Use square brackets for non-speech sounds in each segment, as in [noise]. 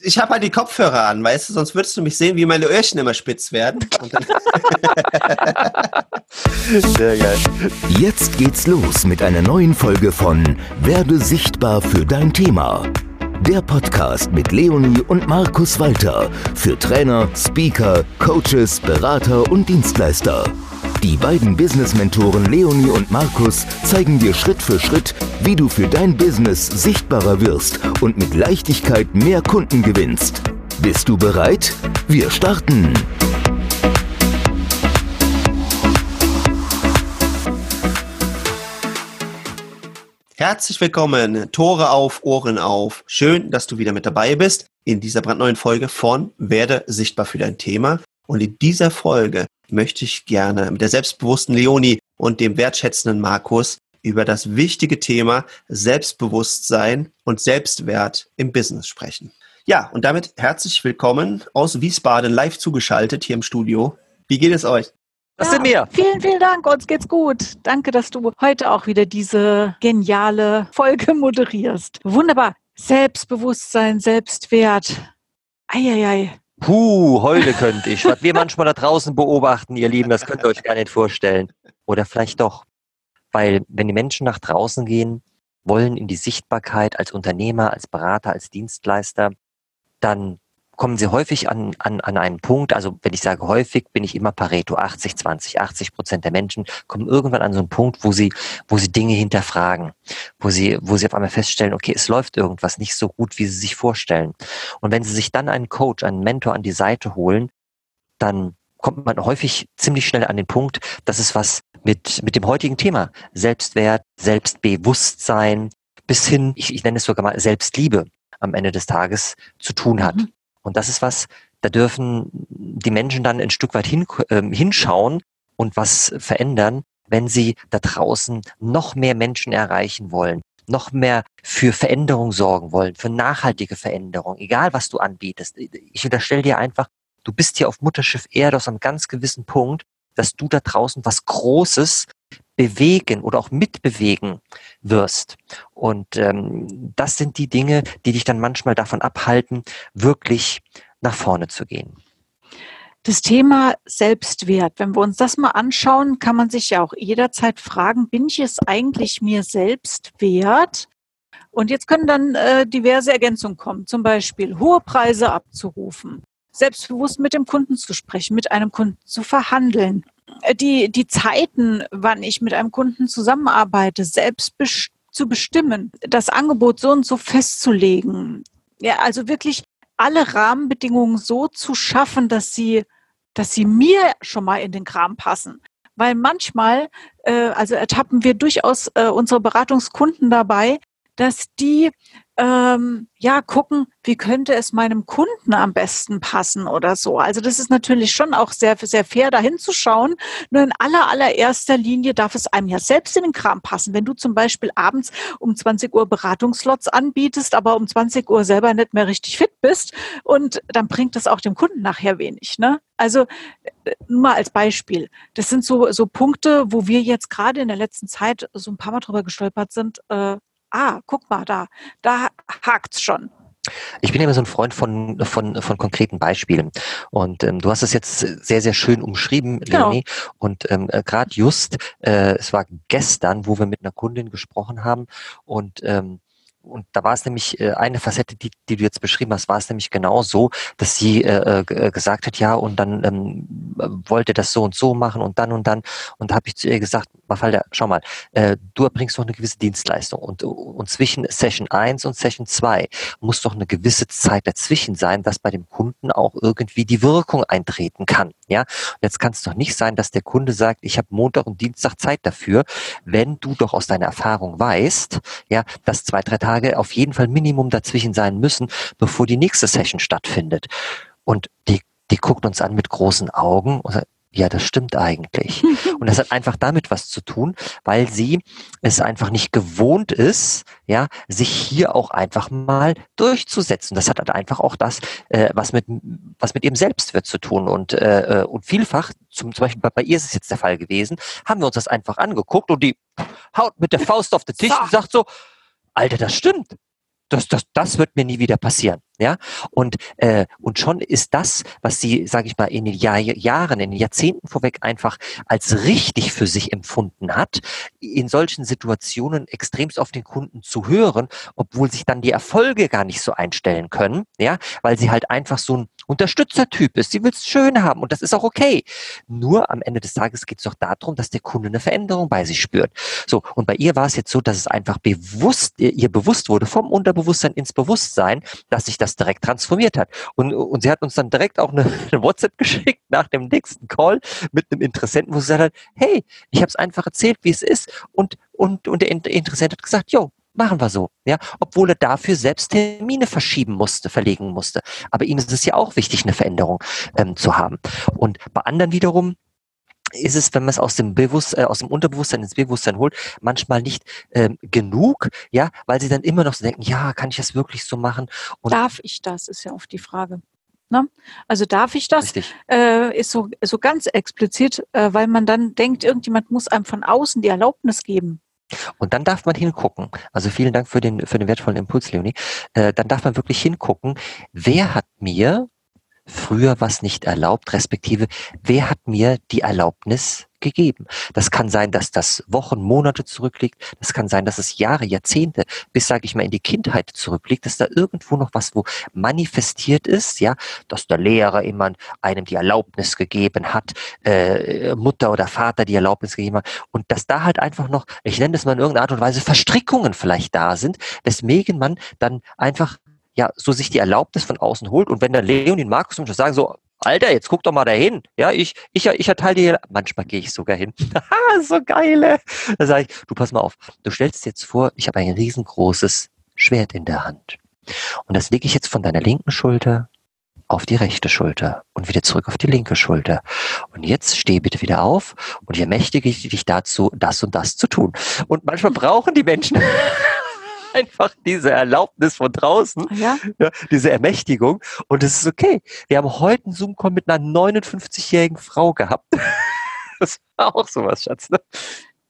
Ich habe halt die Kopfhörer an, weißt du, sonst würdest du mich sehen, wie meine Öhrchen immer spitz werden. [laughs] Sehr geil. Jetzt geht's los mit einer neuen Folge von Werde sichtbar für dein Thema. Der Podcast mit Leonie und Markus Walter für Trainer, Speaker, Coaches, Berater und Dienstleister. Die beiden Business-Mentoren Leonie und Markus zeigen dir Schritt für Schritt, wie du für dein Business sichtbarer wirst und mit Leichtigkeit mehr Kunden gewinnst. Bist du bereit? Wir starten! Herzlich willkommen, Tore auf, Ohren auf. Schön, dass du wieder mit dabei bist in dieser brandneuen Folge von Werde sichtbar für dein Thema. Und in dieser Folge möchte ich gerne mit der selbstbewussten Leonie und dem wertschätzenden Markus über das wichtige Thema Selbstbewusstsein und Selbstwert im Business sprechen. Ja, und damit herzlich willkommen aus Wiesbaden live zugeschaltet hier im Studio. Wie geht es euch? Das ja, sind wir. Vielen, vielen Dank. Uns geht's gut. Danke, dass du heute auch wieder diese geniale Folge [laughs] moderierst. Wunderbar. Selbstbewusstsein, Selbstwert. Eieiei. Puh, heute könnte ich. Was wir manchmal da draußen beobachten, ihr Lieben, das könnt ihr euch gar nicht vorstellen. Oder vielleicht doch. Weil wenn die Menschen nach draußen gehen, wollen in die Sichtbarkeit als Unternehmer, als Berater, als Dienstleister, dann kommen sie häufig an, an, an einen Punkt, also wenn ich sage häufig, bin ich immer Pareto, 80, 20, 80 Prozent der Menschen kommen irgendwann an so einen Punkt, wo sie, wo sie Dinge hinterfragen, wo sie, wo sie auf einmal feststellen, okay, es läuft irgendwas nicht so gut, wie sie sich vorstellen. Und wenn sie sich dann einen Coach, einen Mentor an die Seite holen, dann kommt man häufig ziemlich schnell an den Punkt, dass es was mit, mit dem heutigen Thema Selbstwert, Selbstbewusstsein bis hin, ich, ich nenne es sogar mal Selbstliebe am Ende des Tages zu tun hat. Mhm. Und das ist was, da dürfen die Menschen dann ein Stück weit hin, äh, hinschauen und was verändern, wenn sie da draußen noch mehr Menschen erreichen wollen, noch mehr für Veränderung sorgen wollen, für nachhaltige Veränderung, egal was du anbietest. Ich unterstelle dir einfach, du bist hier auf Mutterschiff Erde aus einem ganz gewissen Punkt, dass du da draußen was Großes bewegen oder auch mitbewegen wirst. Und ähm, das sind die Dinge, die dich dann manchmal davon abhalten, wirklich nach vorne zu gehen. Das Thema Selbstwert, wenn wir uns das mal anschauen, kann man sich ja auch jederzeit fragen, bin ich es eigentlich mir selbst wert? Und jetzt können dann äh, diverse Ergänzungen kommen, zum Beispiel hohe Preise abzurufen, selbstbewusst mit dem Kunden zu sprechen, mit einem Kunden zu verhandeln, die, die Zeiten, wann ich mit einem Kunden zusammenarbeite, selbst best zu bestimmen, das Angebot so und so festzulegen. Ja, also wirklich alle Rahmenbedingungen so zu schaffen, dass sie, dass sie mir schon mal in den Kram passen. Weil manchmal, äh, also ertappen wir durchaus äh, unsere Beratungskunden dabei, dass die ähm, ja gucken, wie könnte es meinem Kunden am besten passen oder so. Also das ist natürlich schon auch sehr sehr fair, da hinzuschauen. Nur in aller allererster Linie darf es einem ja selbst in den Kram passen. Wenn du zum Beispiel abends um 20 Uhr Beratungslots anbietest, aber um 20 Uhr selber nicht mehr richtig fit bist, und dann bringt das auch dem Kunden nachher wenig. Ne? Also äh, nur mal als Beispiel. Das sind so so Punkte, wo wir jetzt gerade in der letzten Zeit so ein paar Mal drüber gestolpert sind. Äh, ah, guck mal da, da hakt's schon. Ich bin immer so ein Freund von, von, von konkreten Beispielen. Und ähm, du hast es jetzt sehr, sehr schön umschrieben, genau. Leonie. Und ähm, äh, gerade just, äh, es war gestern, wo wir mit einer Kundin gesprochen haben und ähm, und da war es nämlich äh, eine Facette, die, die du jetzt beschrieben hast, war es nämlich genau so, dass sie äh, äh, gesagt hat, ja, und dann ähm, wollte das so und so machen und dann und dann. Und da habe ich zu ihr gesagt, Mafalda, schau mal, äh, du erbringst doch eine gewisse Dienstleistung und, und zwischen Session 1 und Session 2 muss doch eine gewisse Zeit dazwischen sein, dass bei dem Kunden auch irgendwie die Wirkung eintreten kann. Ja, und jetzt kann es doch nicht sein, dass der Kunde sagt, ich habe Montag und Dienstag Zeit dafür, wenn du doch aus deiner Erfahrung weißt, ja, dass zwei, drei Tage auf jeden Fall Minimum dazwischen sein müssen, bevor die nächste Session stattfindet. Und die die guckt uns an mit großen Augen und sagt, ja, das stimmt eigentlich. [laughs] Und das hat einfach damit was zu tun, weil sie es einfach nicht gewohnt ist, ja, sich hier auch einfach mal durchzusetzen. Das hat halt einfach auch das, äh, was mit was mit ihrem Selbstwert zu tun. Und äh, äh, und vielfach, zum, zum Beispiel bei, bei ihr ist es jetzt der Fall gewesen, haben wir uns das einfach angeguckt und die haut mit der Faust auf den Tisch so. und sagt so, Alter, das stimmt. Das, das, das wird mir nie wieder passieren. Ja, und, äh, und schon ist das, was sie, sage ich mal, in den Jahr, Jahren, in den Jahrzehnten vorweg einfach als richtig für sich empfunden hat, in solchen Situationen extremst auf den Kunden zu hören, obwohl sich dann die Erfolge gar nicht so einstellen können, ja, weil sie halt einfach so ein Unterstützertyp ist. Sie will es schön haben und das ist auch okay. Nur am Ende des Tages geht es doch darum, dass der Kunde eine Veränderung bei sich spürt. So, und bei ihr war es jetzt so, dass es einfach bewusst, ihr bewusst wurde, vom Unterbewusstsein ins Bewusstsein, dass sich das direkt transformiert hat. Und, und sie hat uns dann direkt auch eine, [laughs] eine WhatsApp geschickt nach dem nächsten Call mit einem Interessenten, wo sie gesagt hat, hey, ich habe es einfach erzählt, wie es ist. Und, und, und der Interessent hat gesagt, jo, machen wir so, ja, obwohl er dafür selbst Termine verschieben musste, verlegen musste. Aber ihm ist es ja auch wichtig, eine Veränderung ähm, zu haben. Und bei anderen wiederum ist es, wenn man es aus dem Bewusst, äh, aus dem Unterbewusstsein ins Bewusstsein holt, manchmal nicht ähm, genug, ja, weil sie dann immer noch so denken, ja, kann ich das wirklich so machen? Und darf ich das, ist ja oft die Frage. Ne? Also darf ich das? Äh, ist so, so ganz explizit, äh, weil man dann denkt, irgendjemand muss einem von außen die Erlaubnis geben. Und dann darf man hingucken. Also vielen Dank für den, für den wertvollen Impuls, Leonie. Äh, dann darf man wirklich hingucken, wer hat mir früher was nicht erlaubt, respektive wer hat mir die Erlaubnis gegeben. Das kann sein, dass das Wochen, Monate zurückliegt. Das kann sein, dass es Jahre, Jahrzehnte bis, sage ich mal, in die Kindheit zurückliegt, dass da irgendwo noch was, wo manifestiert ist, ja, dass der Lehrer immer einem die Erlaubnis gegeben hat, äh, Mutter oder Vater die Erlaubnis gegeben hat und dass da halt einfach noch, ich nenne das mal in irgendeiner Art und Weise, Verstrickungen vielleicht da sind, weswegen man dann einfach ja, so sich die Erlaubnis von außen holt und wenn dann Leon und Markus und sagen so, Alter, jetzt guck doch mal dahin. Ja, ich, ich, ich erteile dir, manchmal gehe ich sogar hin. [laughs] so geile. Da sage ich, du pass mal auf, du stellst dir jetzt vor, ich habe ein riesengroßes Schwert in der Hand. Und das lege ich jetzt von deiner linken Schulter auf die rechte Schulter und wieder zurück auf die linke Schulter. Und jetzt steh bitte wieder auf und ich ermächtige dich dazu, das und das zu tun. Und manchmal brauchen die Menschen [laughs] [laughs] einfach diese Erlaubnis von draußen, ja. ja diese Ermächtigung. Und es ist okay. Wir haben heute einen Zoom-Call mit einer 59-jährigen Frau gehabt. [laughs] das war auch sowas, Schatz. Ne?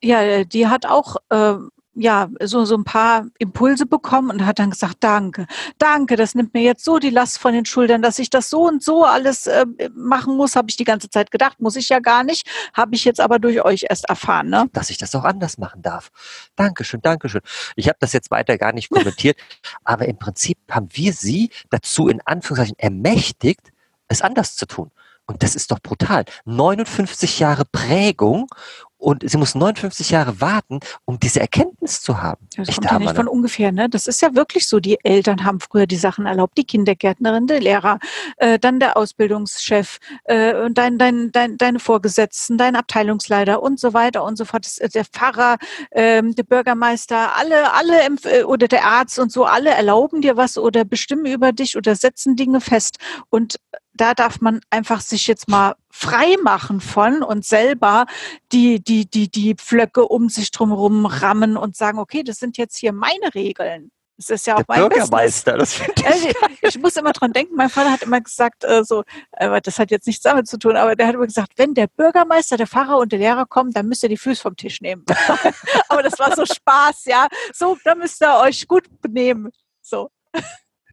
Ja, die hat auch äh, ja, so, so ein paar Impulse bekommen und hat dann gesagt, danke, danke, das nimmt mir jetzt so die Last von den Schultern, dass ich das so und so alles äh, machen muss, habe ich die ganze Zeit gedacht, muss ich ja gar nicht, habe ich jetzt aber durch euch erst erfahren. Ne? Dass ich das auch anders machen darf. Dankeschön, Dankeschön. Ich habe das jetzt weiter gar nicht kommentiert, [laughs] aber im Prinzip haben wir sie dazu in Anführungszeichen ermächtigt, es anders zu tun. Und das ist doch brutal. 59 Jahre Prägung und sie muss 59 Jahre warten, um diese Erkenntnis zu haben. Das Echt kommt ja nicht von ungefähr, ne? Das ist ja wirklich so. Die Eltern haben früher die Sachen erlaubt, die Kindergärtnerin, der Lehrer, äh, dann der Ausbildungschef, äh, dein, dein, dein, deine Vorgesetzten, dein Abteilungsleiter und so weiter und so fort. Das, der Pfarrer, äh, der Bürgermeister, alle, alle äh, oder der Arzt und so, alle erlauben dir was oder bestimmen über dich oder setzen Dinge fest. Und da darf man einfach sich jetzt mal frei machen von und selber die, die, die, die Pflöcke um sich drumherum rammen und sagen, okay, das sind jetzt hier meine Regeln. Das ist ja auch der mein Bürgermeister. Das ich, also, ich muss immer dran denken. Mein Vater hat immer gesagt, äh, so, äh, das hat jetzt nichts damit zu tun, aber der hat immer gesagt, wenn der Bürgermeister, der Pfarrer und der Lehrer kommen, dann müsst ihr die Füße vom Tisch nehmen. [laughs] aber das war so Spaß, ja. So, dann müsst ihr euch gut benehmen. So.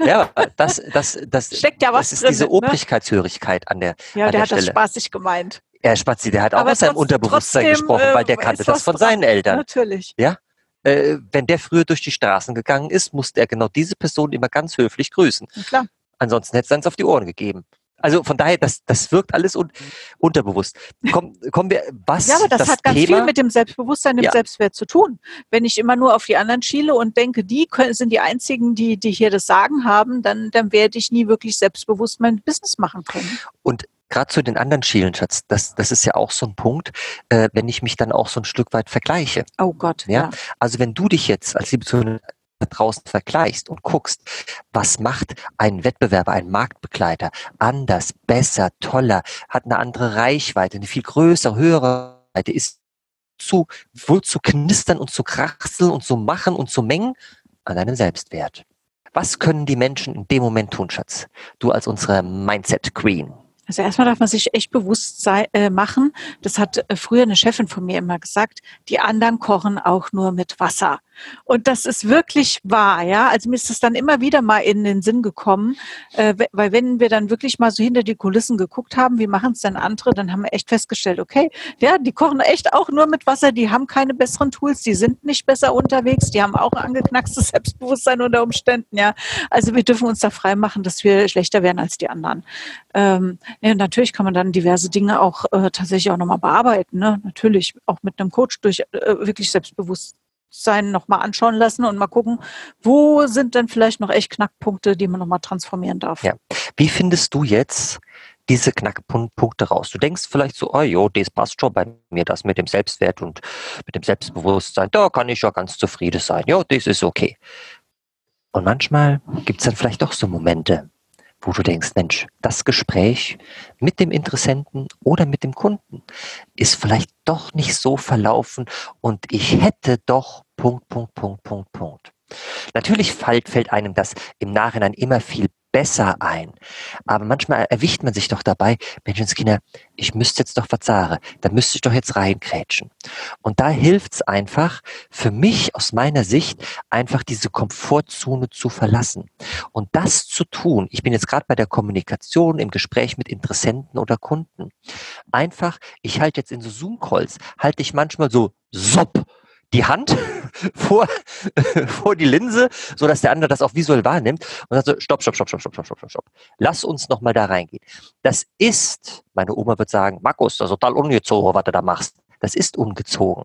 Ja, das, das, das, Steckt ja was das ist drin, diese ne? Obrigkeitshörigkeit an der Ja, an der, der hat Stelle. das spaßig gemeint. Er Spazi, der hat auch aus seinem Unterbewusstsein trotzdem, gesprochen, weil der äh, kannte das von seinen Eltern. Natürlich. Ja, äh, wenn der früher durch die Straßen gegangen ist, musste er genau diese Person immer ganz höflich grüßen. Ja, klar. Ansonsten hätte es eins auf die Ohren gegeben. Also von daher, das, das wirkt alles un, unterbewusst. Komm, kommen wir, was Ja, aber das, das hat ganz Thema, viel mit dem Selbstbewusstsein, dem Ja. Selbstwert zu tun. Wenn ich immer nur auf die anderen schiele und denke, die können, sind die einzigen, die, die hier das Sagen haben, dann, dann werde ich nie wirklich selbstbewusst mein Business machen können. Und gerade zu den anderen Schielen, Schatz, das, das ist ja auch so ein Punkt, äh, wenn ich mich dann auch so ein Stück weit vergleiche. Oh Gott, Ja? ja. Also wenn du dich jetzt als liebe Zuhörer da draußen vergleichst und guckst, was macht ein Wettbewerber, ein Marktbegleiter anders, besser, toller, hat eine andere Reichweite, eine viel größere, höhere Reichweite, ist zu, wohl zu knistern und zu krachseln und zu machen und zu mengen an deinem Selbstwert. Was können die Menschen in dem Moment tun, Schatz? Du als unsere Mindset Queen. Also erstmal darf man sich echt bewusst sei, äh, machen, das hat äh, früher eine Chefin von mir immer gesagt, die anderen kochen auch nur mit Wasser. Und das ist wirklich wahr, ja. Also mir ist es dann immer wieder mal in den Sinn gekommen, äh, weil wenn wir dann wirklich mal so hinter die Kulissen geguckt haben, wie machen es denn andere, dann haben wir echt festgestellt, okay, ja, die kochen echt auch nur mit Wasser, die haben keine besseren Tools, die sind nicht besser unterwegs, die haben auch ein angeknackstes [laughs] Selbstbewusstsein unter Umständen, ja. Also wir dürfen uns da frei machen, dass wir schlechter werden als die anderen. Ähm, ja, natürlich kann man dann diverse Dinge auch äh, tatsächlich auch nochmal bearbeiten, ne? Natürlich auch mit einem Coach durch äh, wirklich selbstbewusst sein nochmal anschauen lassen und mal gucken, wo sind denn vielleicht noch echt Knackpunkte, die man nochmal transformieren darf. Ja. Wie findest du jetzt diese Knackpunkte raus? Du denkst vielleicht so, oh jo, das passt schon bei mir, das mit dem Selbstwert und mit dem Selbstbewusstsein, da kann ich ja ganz zufrieden sein. Ja, das ist okay. Und manchmal gibt es dann vielleicht doch so Momente, wo du denkst, Mensch, das Gespräch mit dem Interessenten oder mit dem Kunden ist vielleicht doch nicht so verlaufen und ich hätte doch Punkt, Punkt, Punkt, Punkt, Punkt. Natürlich fällt, einem das im Nachhinein immer viel besser ein. Aber manchmal erwischt man sich doch dabei, Menschenskinder, ich müsste jetzt doch sagen, da müsste ich doch jetzt reinkrätschen. Und da hilft es einfach, für mich aus meiner Sicht, einfach diese Komfortzone zu verlassen. Und das zu tun, ich bin jetzt gerade bei der Kommunikation, im Gespräch mit Interessenten oder Kunden. Einfach, ich halte jetzt in so Zoom-Calls, halte ich manchmal so, sopp, die Hand [laughs] vor, [laughs] vor die Linse, so dass der andere das auch visuell wahrnimmt und sagt so, stopp, stopp, stopp, stopp, stopp, stopp, stopp, stopp. Lass uns noch mal da reingehen. Das ist, meine Oma wird sagen, Markus, das ist total ungezogen, was du da machst. Das ist ungezogen.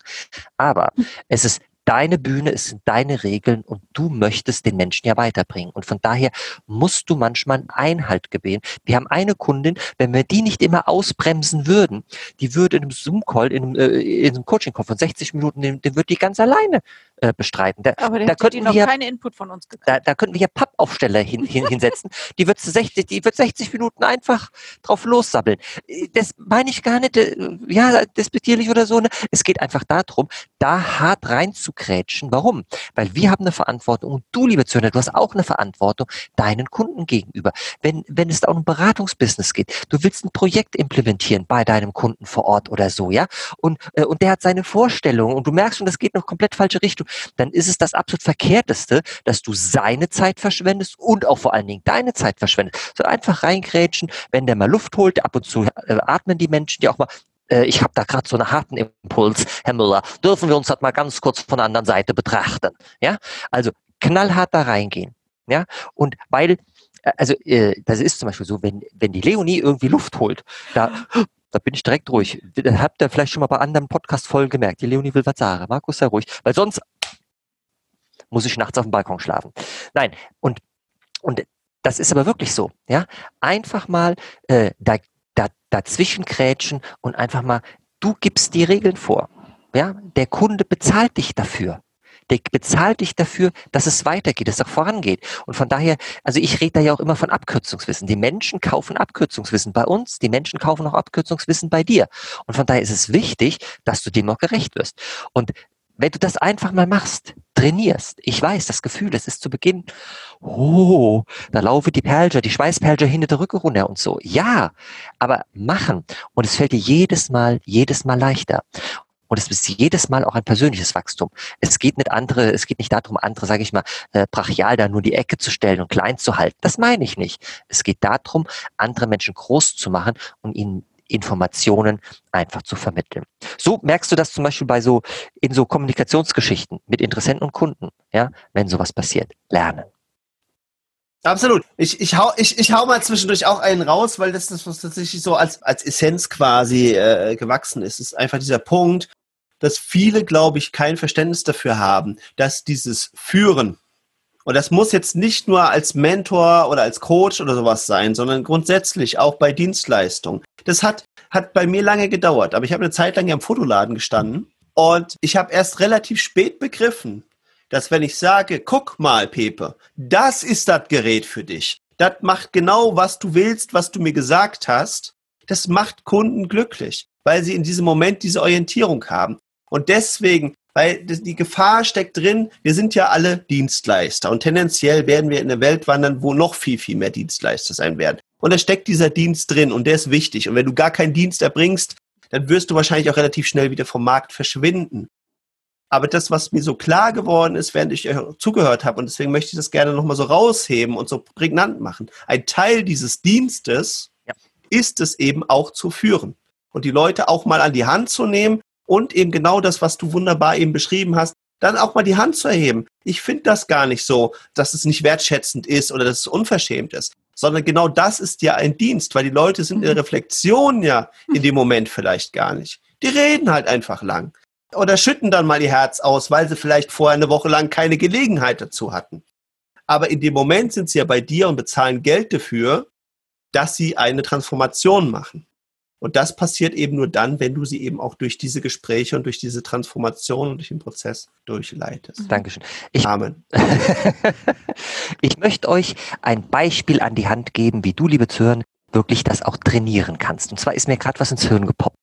Aber es ist deine Bühne, es sind deine Regeln und du möchtest den Menschen ja weiterbringen. Und von daher musst du manchmal einen Einhalt gewähren. Wir haben eine Kundin, wenn wir die nicht immer ausbremsen würden, die würde in einem Zoom-Call, in einem, äh, in einem Coaching-Call von 60 Minuten, den, den würde die ganz alleine äh, bestreiten. Da, Aber da könnten die noch wir, keine Input von uns gekriegt. Da, da könnten wir ja Pappaufsteller hin, hin, hinsetzen. Die wird 60, die wird 60 Minuten einfach drauf lossabbeln. Das meine ich gar nicht, äh, ja, despektierlich oder so. Ne? Es geht einfach darum, da hart reinzukrätschen. Warum? Weil wir haben eine Verantwortung und du, liebe Zuhörer, du hast auch eine Verantwortung deinen Kunden gegenüber. Wenn, wenn es da um ein Beratungsbusiness geht, du willst ein Projekt implementieren bei deinem Kunden vor Ort oder so, ja, und, äh, und der hat seine Vorstellungen und du merkst schon, das geht noch komplett falsche Richtung dann ist es das absolut Verkehrteste, dass du seine Zeit verschwendest und auch vor allen Dingen deine Zeit verschwendest. So einfach reingrätschen, wenn der mal Luft holt, ab und zu äh, atmen die Menschen die auch mal ich habe da gerade so einen harten Impuls, Herr Müller, dürfen wir uns das mal ganz kurz von der anderen Seite betrachten. Ja, also knallhart da reingehen. Ja, und weil, äh, also äh, das ist zum Beispiel so, wenn, wenn die Leonie irgendwie Luft holt, da da bin ich direkt ruhig. Habt ihr vielleicht schon mal bei anderen Podcast-Folgen gemerkt, die Leonie will was sagen. Markus, sei ruhig. Weil sonst muss ich nachts auf dem Balkon schlafen. Nein, und, und das ist aber wirklich so. Ja, Einfach mal äh, da, da, dazwischen krätschen und einfach mal, du gibst die Regeln vor. Ja, der Kunde bezahlt dich dafür der bezahlt dich dafür, dass es weitergeht, dass es auch vorangeht. Und von daher, also ich rede da ja auch immer von Abkürzungswissen. Die Menschen kaufen Abkürzungswissen bei uns, die Menschen kaufen auch Abkürzungswissen bei dir. Und von daher ist es wichtig, dass du dem auch gerecht wirst. Und wenn du das einfach mal machst, trainierst, ich weiß, das Gefühl, es ist zu Beginn, oh, da laufe die Perlger, die Schweißperlger hinter der Rücke runter und so. Ja, aber machen. Und es fällt dir jedes Mal, jedes Mal leichter. Und es ist jedes Mal auch ein persönliches Wachstum. Es geht nicht andere, es geht nicht darum, andere, sage ich mal, äh, brachial da nur die Ecke zu stellen und klein zu halten. Das meine ich nicht. Es geht darum, andere Menschen groß zu machen und ihnen Informationen einfach zu vermitteln. So merkst du das zum Beispiel bei so, in so Kommunikationsgeschichten mit Interessenten und Kunden, ja, wenn sowas passiert. Lernen. Absolut. Ich, ich, hau, ich, ich hau mal zwischendurch auch einen raus, weil das, das was tatsächlich so als, als Essenz quasi äh, gewachsen ist. Ist einfach dieser Punkt, dass viele, glaube ich, kein Verständnis dafür haben, dass dieses Führen, und das muss jetzt nicht nur als Mentor oder als Coach oder sowas sein, sondern grundsätzlich auch bei Dienstleistungen. Das hat, hat bei mir lange gedauert, aber ich habe eine Zeit lang ja im Fotoladen gestanden und ich habe erst relativ spät begriffen, dass wenn ich sage, guck mal, Pepe, das ist das Gerät für dich. Das macht genau, was du willst, was du mir gesagt hast. Das macht Kunden glücklich, weil sie in diesem Moment diese Orientierung haben. Und deswegen, weil die Gefahr steckt drin, wir sind ja alle Dienstleister und tendenziell werden wir in eine Welt wandern, wo noch viel, viel mehr Dienstleister sein werden. Und da steckt dieser Dienst drin und der ist wichtig. Und wenn du gar keinen Dienst erbringst, dann wirst du wahrscheinlich auch relativ schnell wieder vom Markt verschwinden. Aber das, was mir so klar geworden ist, während ich euch zugehört habe, und deswegen möchte ich das gerne nochmal so rausheben und so prägnant machen. Ein Teil dieses Dienstes ja. ist es eben auch zu führen und die Leute auch mal an die Hand zu nehmen und eben genau das, was du wunderbar eben beschrieben hast, dann auch mal die Hand zu erheben. Ich finde das gar nicht so, dass es nicht wertschätzend ist oder dass es unverschämt ist, sondern genau das ist ja ein Dienst, weil die Leute sind in der mhm. Reflexion ja in dem Moment vielleicht gar nicht. Die reden halt einfach lang oder schütten dann mal ihr Herz aus, weil sie vielleicht vorher eine Woche lang keine Gelegenheit dazu hatten. Aber in dem Moment sind sie ja bei dir und bezahlen Geld dafür, dass sie eine Transformation machen. Und das passiert eben nur dann, wenn du sie eben auch durch diese Gespräche und durch diese Transformation und durch den Prozess durchleitest. Dankeschön. Ich, Amen. [laughs] ich möchte euch ein Beispiel an die Hand geben, wie du, liebe Zuhörer, wirklich das auch trainieren kannst. Und zwar ist mir gerade was ins Hirn gepoppt.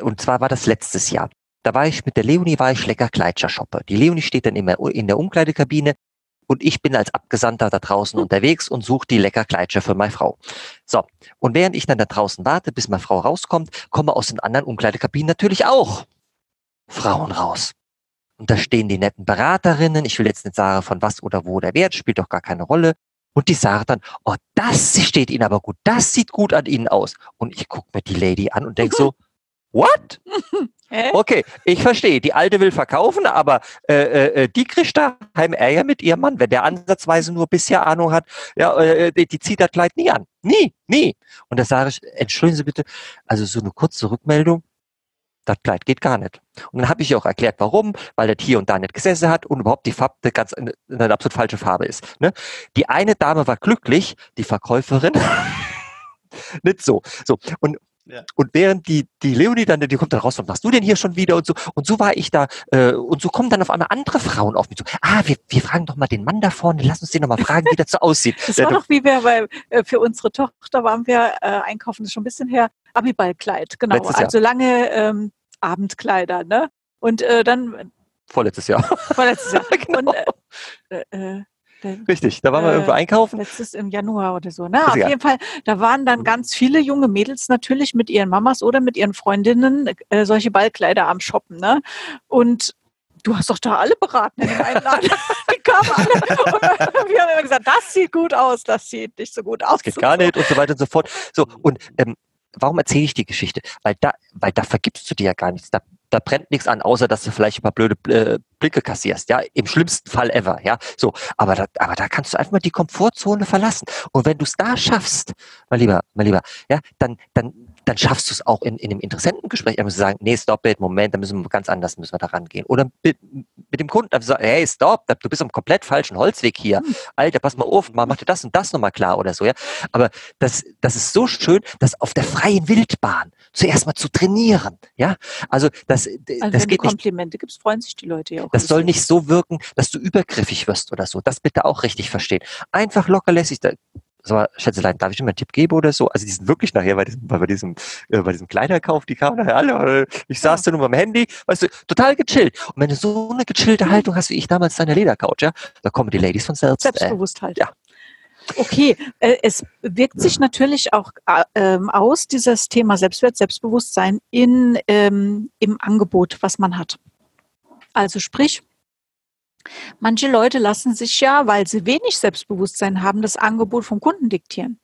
Und zwar war das letztes Jahr. Da war ich mit der Leonie, war ich lecker Kleidscher shoppe. Die Leonie steht dann immer in der Umkleidekabine und ich bin als Abgesandter da draußen unterwegs und suche die lecker Kleidscher für meine Frau. So, und während ich dann da draußen warte, bis meine Frau rauskommt, kommen aus den anderen Umkleidekabinen natürlich auch Frauen raus. Und da stehen die netten Beraterinnen, ich will jetzt nicht sagen, von was oder wo der Wert, spielt doch gar keine Rolle. Und die sagt dann, oh, das steht Ihnen aber gut, das sieht gut an Ihnen aus. Und ich gucke mir die Lady an und denk so, [laughs] what? [laughs] Okay, ich verstehe. Die Alte will verkaufen, aber äh, äh, äh die kriegt da heim Ärger mit ihrem Mann, wenn der ansatzweise nur bisher Ahnung hat. Ja, äh, die, die zieht das Kleid nie an. Nie, nie. Und da sage ich, entschuldigen Sie bitte, also so eine kurze Rückmeldung, das Kleid geht gar nicht. Und dann habe ich ihr auch erklärt, warum, weil das hier und da nicht gesessen hat und überhaupt die Farbe eine ganz eine, eine absolut falsche Farbe ist. Ne? Die eine Dame war glücklich, die Verkäuferin. [laughs] nicht so. So. Und, ja. Und während die, die Leonie dann, die kommt dann raus, was machst du denn hier schon wieder und so. Und so war ich da, äh, und so kommen dann auf einmal andere Frauen auf mich zu. Ah, wir, wir fragen doch mal den Mann da vorne, lass uns den doch mal fragen, wie das so aussieht. Das war doch wie wir, weil äh, für unsere Tochter waren wir äh, einkaufen, das ist schon ein bisschen her, Abiballkleid, genau. Letztes also lange ähm, Abendkleider, ne? Und äh, dann Vorletztes Jahr. Vorletztes Jahr. [laughs] genau. Und, äh, äh, Richtig, da waren wir irgendwo äh, einkaufen. Letztes im Januar oder so. Ne? Auf jeden Fall, da waren dann ganz viele junge Mädels natürlich mit ihren Mamas oder mit ihren Freundinnen äh, solche Ballkleider am Shoppen. Ne? Und du hast doch da alle beraten in dem Einladen. [laughs] [laughs] Die kamen alle. Und wir haben immer gesagt, das sieht gut aus, das sieht nicht so gut aus. Das geht gar nicht und so weiter und so fort. So, und ähm, warum erzähle ich die Geschichte? Weil da, weil da vergibst du dir ja gar nichts. Da, da brennt nichts an, außer dass du vielleicht ein paar blöde äh, Blicke kassierst, ja, im schlimmsten Fall ever, ja, so, aber da, aber da kannst du einfach mal die Komfortzone verlassen. Und wenn du es da schaffst, mein Lieber, mein Lieber, ja, dann, dann, dann schaffst du es auch in, in einem Interessentengespräch, da musst du sagen, nee, stop it, Moment, da müssen wir ganz anders, müssen wir da rangehen. Oder mit, mit dem Kunden, da sagen, hey, stop, du bist am komplett falschen Holzweg hier. Hm. Alter, pass mal auf, mal mach dir das und das nochmal klar oder so, ja. Aber das, das ist so schön, das auf der freien Wildbahn zuerst mal zu trainieren, ja. Also das, also das wenn geht du Komplimente nicht. gibst, freuen sich die Leute ja auch. Das soll nicht so wirken, dass du übergriffig wirst oder so. Das bitte auch richtig verstehen. Einfach lockerlässig, da, so, Schätzelein, darf ich dir mal einen Tipp geben oder so? Also die sind wirklich nachher bei diesem, bei diesem, äh, bei diesem Kleiderkauf, die kamen nachher alle, ich saß da nur beim Handy, weißt du, total gechillt. Und wenn du so eine gechillte mhm. Haltung hast, wie ich damals deine Ledercouch, ja, da kommen die Ladies von selbst. Selbstbewusst halt. Ja. Okay, äh, es wirkt sich natürlich auch äh, ähm, aus, dieses Thema Selbstwert, Selbstbewusstsein in, ähm, im Angebot, was man hat. Also sprich, Manche Leute lassen sich ja, weil sie wenig Selbstbewusstsein haben, das Angebot vom Kunden diktieren.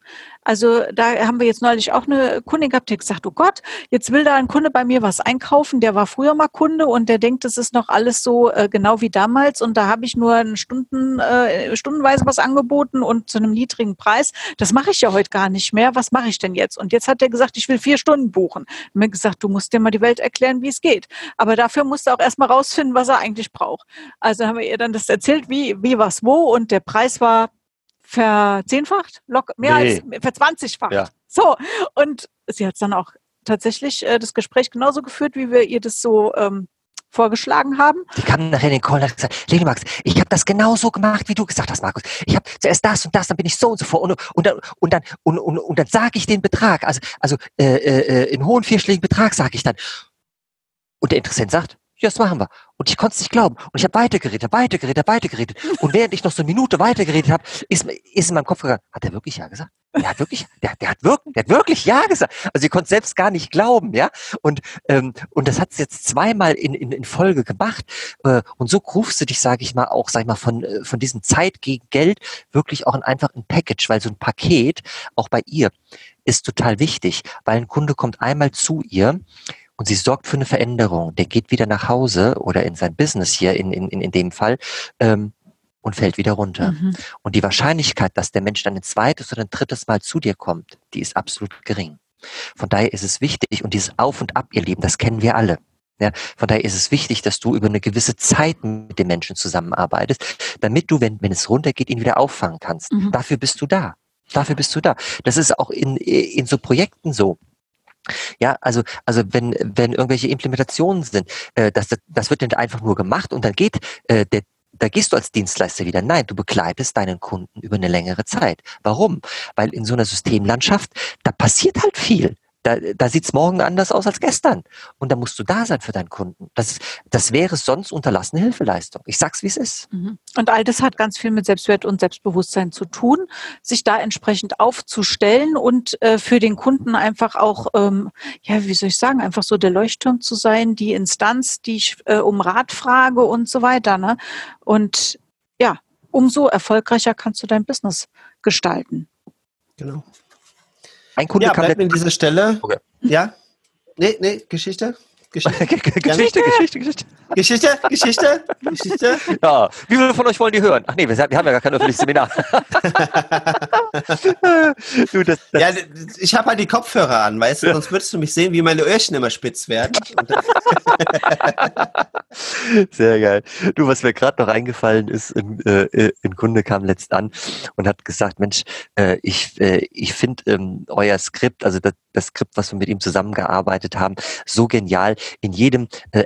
Also da haben wir jetzt neulich auch eine Kundin gehabt, die gesagt, oh Gott, jetzt will da ein Kunde bei mir was einkaufen, der war früher mal Kunde und der denkt, das ist noch alles so äh, genau wie damals und da habe ich nur einen Stunden, äh, stundenweise was angeboten und zu einem niedrigen Preis. Das mache ich ja heute gar nicht mehr. Was mache ich denn jetzt? Und jetzt hat er gesagt, ich will vier Stunden buchen. Ich mir gesagt, du musst dir mal die Welt erklären, wie es geht. Aber dafür musst du auch erstmal rausfinden, was er eigentlich braucht. Also haben wir ihr dann das erzählt, wie, wie was wo und der Preis war verzehnfacht, lock, mehr nee. als verzwanzigfacht. Ja. So, und sie hat dann auch tatsächlich äh, das Gespräch genauso geführt, wie wir ihr das so ähm, vorgeschlagen haben. Die kam nachher in den Call und hat gesagt, Lene Max, ich habe das genauso gemacht, wie du gesagt hast, Markus. Ich habe zuerst das und das, dann bin ich so und so vor und, und dann und dann und, und, und dann sage ich den Betrag, also also äh, äh, äh in hohen vierstelligen Betrag sage ich dann. Und der Interessent sagt, ja, das machen wir. Und ich konnte es nicht glauben. Und ich habe weitergeredet, weitergeredet, weitergeredet. Und während ich noch so eine Minute weitergeredet habe, ist, ist in meinem Kopf gegangen, hat er wirklich Ja gesagt? Der hat wirklich, der, der hat wirklich, der hat wirklich Ja gesagt. Also ihr konnte selbst gar nicht glauben, ja. Und, ähm, und das hat es jetzt zweimal in, in, in Folge gemacht. Äh, und so rufst du dich, sage ich mal, auch, sag ich mal, von, äh, von diesem Zeit gegen Geld wirklich auch in einfach ein Package, weil so ein Paket, auch bei ihr, ist total wichtig, weil ein Kunde kommt einmal zu ihr und sie sorgt für eine Veränderung. Der geht wieder nach Hause oder in sein Business hier in, in, in dem Fall ähm, und fällt wieder runter. Mhm. Und die Wahrscheinlichkeit, dass der Mensch dann ein zweites oder ein drittes Mal zu dir kommt, die ist absolut gering. Von daher ist es wichtig und dieses Auf und Ab, ihr Lieben, das kennen wir alle. Ja, von daher ist es wichtig, dass du über eine gewisse Zeit mit dem Menschen zusammenarbeitest, damit du, wenn, wenn es runtergeht, ihn wieder auffangen kannst. Mhm. Dafür bist du da. Dafür bist du da. Das ist auch in, in so Projekten so. Ja, also, also wenn, wenn irgendwelche Implementationen sind, äh, das, das wird nicht einfach nur gemacht und dann geht äh, der, da gehst du als Dienstleister wieder. Nein, du begleitest deinen Kunden über eine längere Zeit. Warum? Weil in so einer Systemlandschaft, da passiert halt viel. Da, da sieht es morgen anders aus als gestern. Und da musst du da sein für deinen Kunden. Das, das wäre sonst unterlassene Hilfeleistung. Ich sag's, wie es ist. Mhm. Und all das hat ganz viel mit Selbstwert und Selbstbewusstsein zu tun, sich da entsprechend aufzustellen und äh, für den Kunden einfach auch, ähm, ja, wie soll ich sagen, einfach so der Leuchtturm zu sein, die Instanz, die ich äh, um Rat frage und so weiter. Ne? Und ja, umso erfolgreicher kannst du dein Business gestalten. Genau. Ein Kunde ja, kam bleibt in dieser Stelle. Okay. Ja? Nee, nee, Geschichte? Geschichte, [laughs] Geschichte, Geschichte, Geschichte. Geschichte, Geschichte, Geschichte. Ja, wie viele von euch wollen die hören? Ach nee, wir, haben ja gar kein öffentliches Seminar. [laughs] du, das, das ja, ich habe halt die Kopfhörer an, weißt du, sonst würdest du mich sehen, wie meine Öhrchen immer spitz werden. [laughs] Sehr geil. Du, was mir gerade noch eingefallen ist, ein, äh, ein Kunde kam letzt an und hat gesagt, Mensch, äh, ich, äh, ich finde ähm, euer Skript, also das, das Skript, was wir mit ihm zusammengearbeitet haben, so genial. In jedem äh,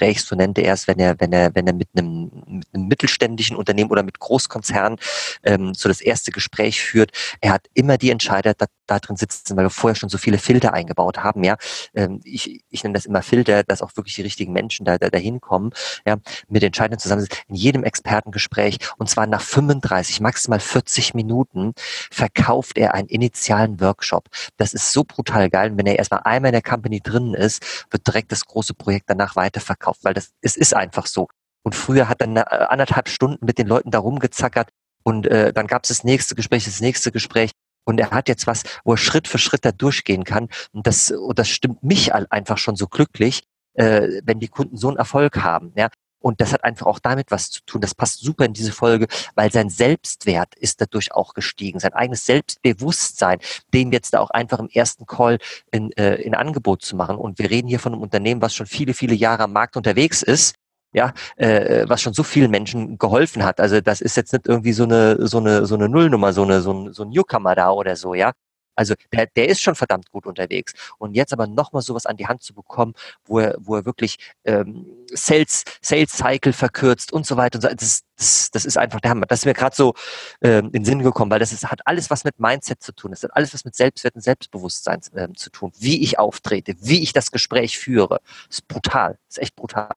Expertengespräch, so nennt er es, wenn er, wenn er, wenn er mit einem, mit einem mittelständischen Unternehmen oder mit Großkonzernen ähm, so das erste Gespräch führt, er hat immer die Entscheider da, da drin sitzen, weil wir vorher schon so viele Filter eingebaut haben. Ja, ähm, ich, ich nenne das immer Filter, dass auch wirklich die richtigen Menschen da, da dahin kommen. Ja, mit Entscheidern zusammen in jedem Expertengespräch und zwar nach 35, maximal 40 Minuten verkauft er einen initialen Workshop. Das ist so brutal geil. Und wenn er erstmal einmal in der Company drin ist, wird direkt das große Projekt danach weiterverkauft, weil das es ist einfach so. Und früher hat er anderthalb Stunden mit den Leuten da rumgezackert und äh, dann gab es das nächste Gespräch, das nächste Gespräch. Und er hat jetzt was, wo er Schritt für Schritt da durchgehen kann. Und das, und das stimmt mich einfach schon so glücklich, äh, wenn die Kunden so einen Erfolg haben. Ja? Und das hat einfach auch damit was zu tun. Das passt super in diese Folge, weil sein Selbstwert ist dadurch auch gestiegen. Sein eigenes Selbstbewusstsein, dem jetzt da auch einfach im ersten Call in, äh, in Angebot zu machen. Und wir reden hier von einem Unternehmen, was schon viele, viele Jahre am Markt unterwegs ist. Ja, äh, was schon so vielen Menschen geholfen hat. Also das ist jetzt nicht irgendwie so eine so eine so eine Nullnummer, so eine so ein, so ein Newcomer da oder so, ja. Also der, der ist schon verdammt gut unterwegs. Und jetzt aber nochmal sowas an die Hand zu bekommen, wo er, wo er wirklich ähm, Sales, Sales Cycle verkürzt und so weiter und so, das, das, das ist einfach der Hammer. Das ist mir gerade so ähm, in den Sinn gekommen, weil das ist, hat alles was mit Mindset zu tun. Das hat alles was mit Selbstwert und Selbstbewusstsein ähm, zu tun. Wie ich auftrete, wie ich das Gespräch führe. Das ist brutal. Das ist echt brutal.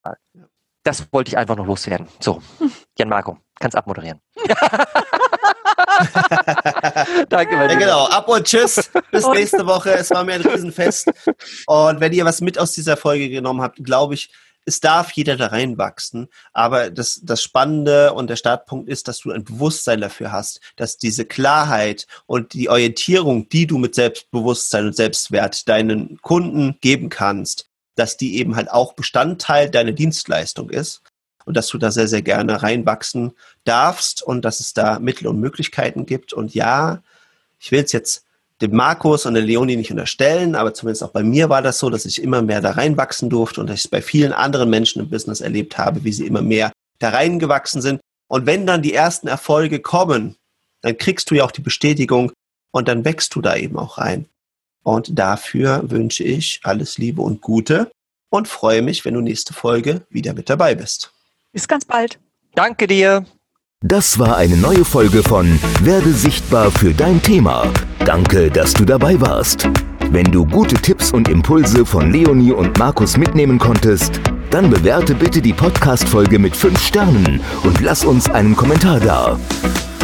Das wollte ich einfach noch loswerden. So, [laughs] Jan Marco, kannst abmoderieren. [laughs] [laughs] Danke, Ja, genau. Ab und tschüss. Bis [laughs] nächste Woche. Es war mir ein Riesenfest. Und wenn ihr was mit aus dieser Folge genommen habt, glaube ich, es darf jeder da reinwachsen. Aber das, das Spannende und der Startpunkt ist, dass du ein Bewusstsein dafür hast, dass diese Klarheit und die Orientierung, die du mit Selbstbewusstsein und Selbstwert deinen Kunden geben kannst, dass die eben halt auch Bestandteil deiner Dienstleistung ist und dass du da sehr, sehr gerne reinwachsen darfst und dass es da Mittel und Möglichkeiten gibt. Und ja, ich will es jetzt dem Markus und der Leonie nicht unterstellen, aber zumindest auch bei mir war das so, dass ich immer mehr da reinwachsen durfte und dass ich es bei vielen anderen Menschen im Business erlebt habe, wie sie immer mehr da reingewachsen sind. Und wenn dann die ersten Erfolge kommen, dann kriegst du ja auch die Bestätigung und dann wächst du da eben auch rein. Und dafür wünsche ich alles Liebe und Gute und freue mich, wenn du nächste Folge wieder mit dabei bist. Bis ganz bald. Danke dir. Das war eine neue Folge von Werde sichtbar für dein Thema. Danke, dass du dabei warst. Wenn du gute Tipps und Impulse von Leonie und Markus mitnehmen konntest, Dann bewerte bitte die Podcast-Folge mit 5 Sternen und lass uns einen Kommentar da.